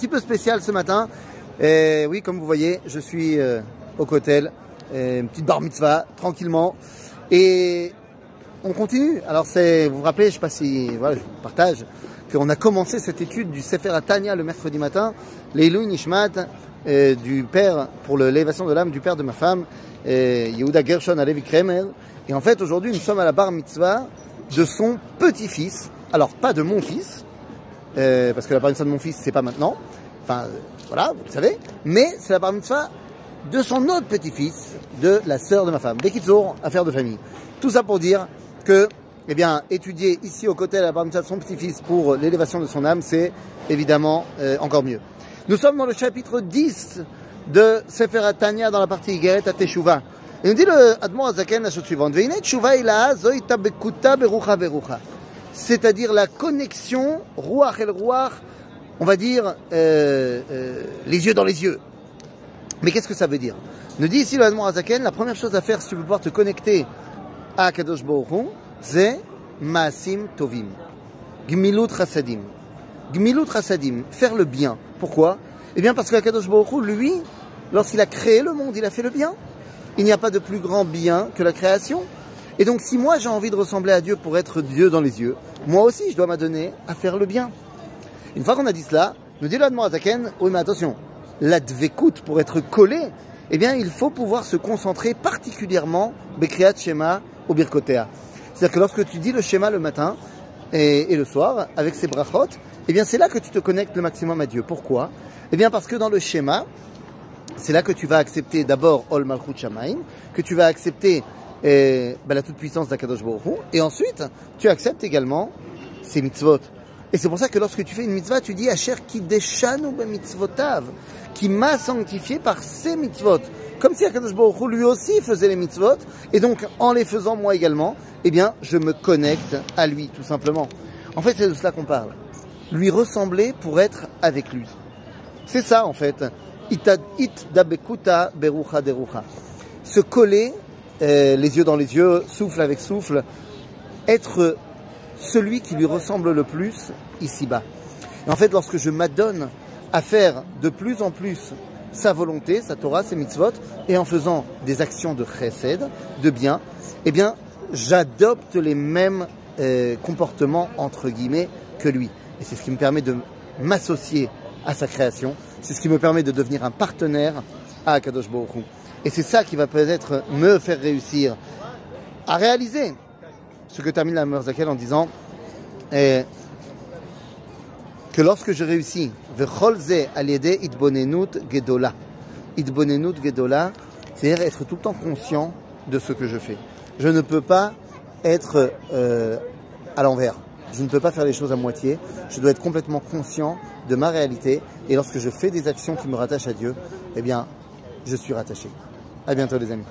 petit peu spécial ce matin. Et oui, comme vous voyez, je suis euh, au cotel, une petite bar mitzvah, tranquillement. Et on continue. Alors c'est, vous vous rappelez, je sais pas si, voilà, je partage, qu'on a commencé cette étude du Sefer Atania le mercredi matin, l'Eilou Nishmat, euh, du père, pour l'élévation de l'âme du père de ma femme, euh, Yehuda Gershon Alevi Kremer. Et en fait, aujourd'hui, nous sommes à la bar mitzvah de son petit-fils. Alors, pas de mon fils, euh, parce que la bar mitzvah de mon fils, c'est pas maintenant. Enfin, voilà, vous le savez. Mais c'est la bar mitzvah de son autre petit-fils, de la sœur de ma femme. Qu'ils auront affaire de famille. Tout ça pour dire que, eh bien, étudier ici au côté de la bar mitzvah de son petit-fils pour l'élévation de son âme, c'est évidemment euh, encore mieux. Nous sommes dans le chapitre 10 de Sefer Tanya dans la partie Igeret à Teshuvah. Et nous dit le Admor Azaken la chose suivante. C'est-à-dire la connexion, Ruach el Ruach, on va dire, euh, euh, les yeux dans les yeux. Mais qu'est-ce que ça veut dire? Nous dit ici le Admor Azaken, la première chose à faire si tu veux pouvoir te connecter à Kadosh Baruch c'est Maasim Tovim. Gmilut Chasadim. Gmilut Chasadim, faire le bien. Pourquoi? Eh bien parce que Kadosh Baruch lui, lorsqu'il a créé le monde, il a fait le bien. Il n'y a pas de plus grand bien que la création. Et donc si moi j'ai envie de ressembler à Dieu pour être Dieu dans les yeux, moi aussi je dois m'adonner à faire le bien. Une fois qu'on a dit cela, nous dit l'Admor Azaken, oui mais attention, l'advekut pour être collé, eh bien il faut pouvoir se concentrer particulièrement Bekriat Shema au Birkotea. C'est-à-dire que lorsque tu dis le schéma le matin et, et le soir avec ces brachot, eh bien c'est là que tu te connectes le maximum à Dieu. Pourquoi? Eh bien parce que dans le schéma, c'est là que tu vas accepter d'abord Ol Malchut Shamaim, que tu vas accepter eh, ben, la toute-puissance d'Akadosh Baruch et ensuite tu acceptes également ces mitzvot. Et c'est pour ça que lorsque tu fais une mitzvah, tu dis Asher deshanu be mitzvotav, qui m'a sanctifié par ses mitzvot. Comme si Akadosh Baruch lui aussi faisait les mitzvot, et donc en les faisant moi également, eh bien je me connecte à lui tout simplement. En fait, c'est de cela qu'on parle. Lui ressembler pour être avec lui. C'est ça en fait. It dabekuta berucha derucha. Se coller, euh, les yeux dans les yeux, souffle avec souffle, être celui qui lui ressemble le plus ici-bas. Et en fait, lorsque je m'adonne à faire de plus en plus sa volonté, sa Torah, ses mitzvot, et en faisant des actions de chesed, de bien, eh bien, j'adopte les mêmes euh, comportements, entre guillemets, que lui. Et c'est ce qui me permet de m'associer à sa création. C'est ce qui me permet de devenir un partenaire à Akadosh Baruch. Et c'est ça qui va peut-être me faire réussir à réaliser ce que termine la Merzakel en disant eh, que lorsque je réussis, gedola. Gedola, c'est-à-dire être tout le temps conscient de ce que je fais. Je ne peux pas être euh, à l'envers. Je ne peux pas faire les choses à moitié. Je dois être complètement conscient de ma réalité. Et lorsque je fais des actions qui me rattachent à Dieu, eh bien, je suis rattaché. À bientôt les amis.